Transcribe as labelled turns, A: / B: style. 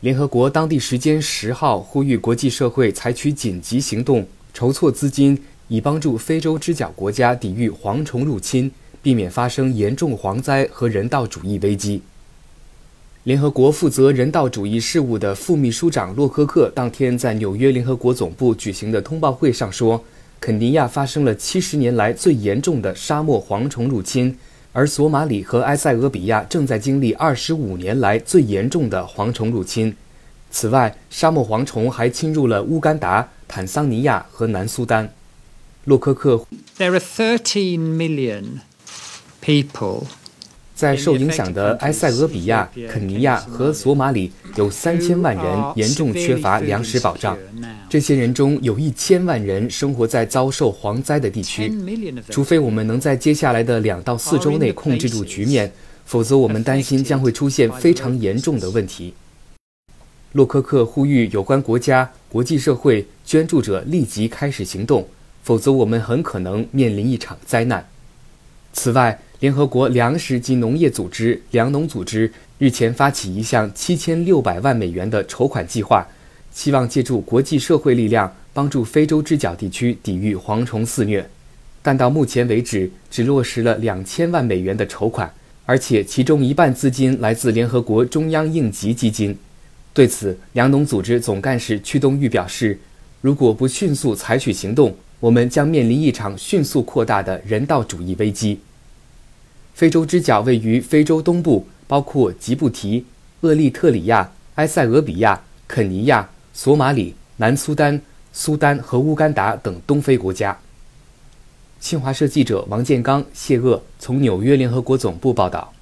A: 联合国当地时间十号呼吁国际社会采取紧急行动，筹措资金，以帮助非洲之角国家抵御蝗虫入侵，避免发生严重蝗灾和人道主义危机。联合国负责人道主义事务的副秘书长洛科克当天在纽约联合国总部举行的通报会上说，肯尼亚发生了七十年来最严重的沙漠蝗虫入侵，而索马里和埃塞俄比亚正在经历二十五年来最严重的蝗虫入侵。此外，沙漠蝗虫还侵入了乌干达、坦桑尼亚和南苏丹。洛科克
B: ，There are thirteen million people.
A: 在受影响的埃塞俄比亚、肯尼亚和索马里，有三千万人严重缺乏粮食保障。这些人中有一千万人生活在遭受蝗灾的地区。除非我们能在接下来的两到四周内控制住局面，否则我们担心将会出现非常严重的问题。洛科克呼吁有关国家、国际社会、捐助者立即开始行动，否则我们很可能面临一场灾难。此外，联合国粮食及农业组织（粮农组织）日前发起一项七千六百万美元的筹款计划，希望借助国际社会力量帮助非洲之角地区抵御蝗虫肆虐。但到目前为止，只落实了两千万美元的筹款，而且其中一半资金来自联合国中央应急基金。对此，粮农组织总干事屈东玉表示：“如果不迅速采取行动，我们将面临一场迅速扩大的人道主义危机。”非洲之角位于非洲东部，包括吉布提、厄立特里亚、埃塞俄比亚、肯尼亚、索马里、南苏丹、苏丹和乌干达等东非国家。新华社记者王建刚、谢鄂从纽约联合国总部报道。